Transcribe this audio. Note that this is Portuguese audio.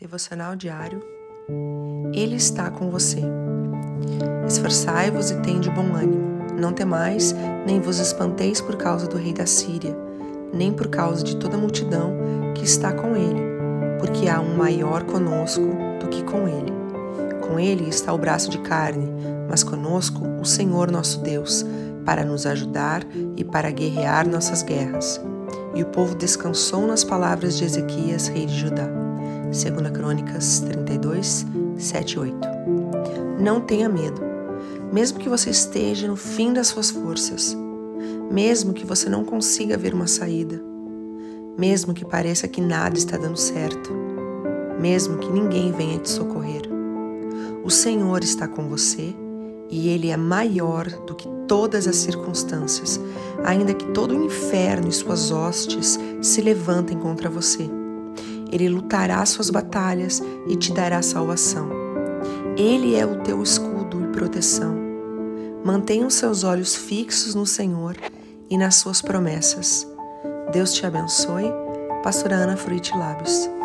Devocional diário. Ele está com você. Esforçai-vos e tende bom ânimo. Não temais, nem vos espanteis por causa do rei da Síria, nem por causa de toda a multidão que está com ele, porque há um maior conosco do que com ele. Com ele está o braço de carne, mas conosco o Senhor nosso Deus, para nos ajudar e para guerrear nossas guerras. E o povo descansou nas palavras de Ezequias, rei de Judá. 2 Crônicas 32, 7 e 8. Não tenha medo, mesmo que você esteja no fim das suas forças, mesmo que você não consiga ver uma saída, mesmo que pareça que nada está dando certo, mesmo que ninguém venha te socorrer. O Senhor está com você e Ele é maior do que todas as circunstâncias, ainda que todo o inferno e suas hostes se levantem contra você. Ele lutará suas batalhas e te dará salvação. Ele é o teu escudo e proteção. Mantenha os seus olhos fixos no Senhor e nas suas promessas. Deus te abençoe. Pastora Ana Fruit Lábios.